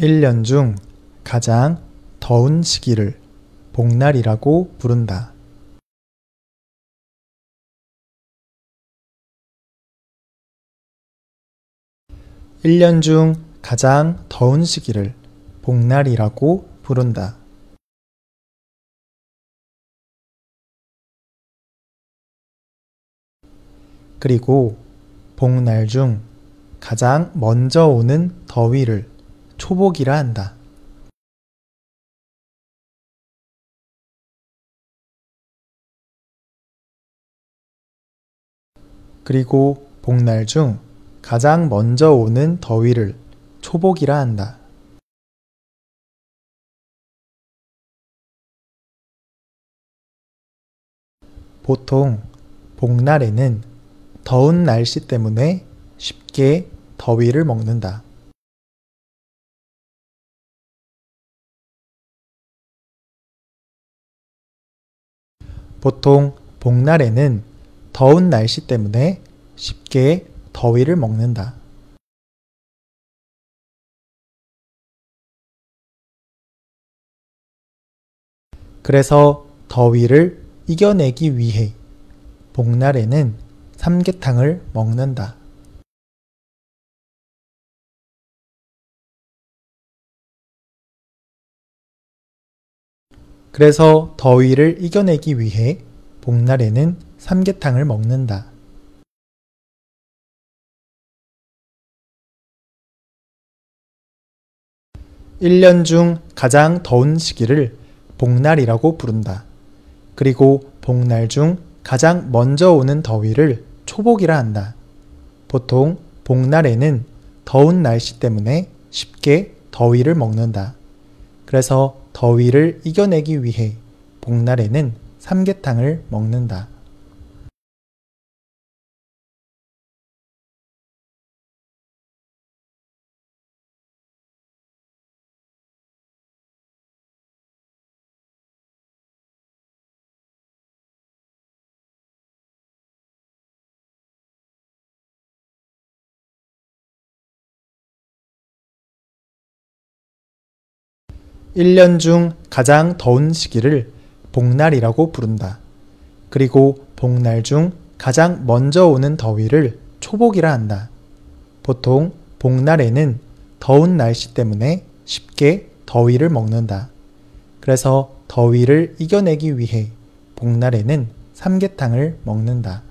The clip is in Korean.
1년 중 가장 더운 시기를 복날이라고 부른다. 1년 중 가장 더운 시기를 복날이라고 부른다. 그리고 복날 중 가장 먼저 오는 더위를 초복이라 한다. 그리고 복날 중 가장 먼저 오는 더위를 초복이라 한다. 보통 복날에는 더운 날씨 때문에 쉽게 더위를 먹는다. 보통 복날에는 더운 날씨 때문에 쉽게 더위를 먹는다. 그래서 더위를 이겨내기 위해 복날에는 삼계탕을 먹는다. 그래서 더위를 이겨내기 위해 복날에는 삼계탕을 먹는다. 1년 중 가장 더운 시기를 복날이라고 부른다. 그리고 복날 중 가장 먼저 오는 더위를 초복이라 한다. 보통 복날에는 더운 날씨 때문에 쉽게 더위를 먹는다. 그래서 더위를 이겨내기 위해 복날에는 삼계탕을 먹는다. 1년 중 가장 더운 시기를 복날이라고 부른다. 그리고 복날 중 가장 먼저 오는 더위를 초복이라 한다. 보통 복날에는 더운 날씨 때문에 쉽게 더위를 먹는다. 그래서 더위를 이겨내기 위해 복날에는 삼계탕을 먹는다.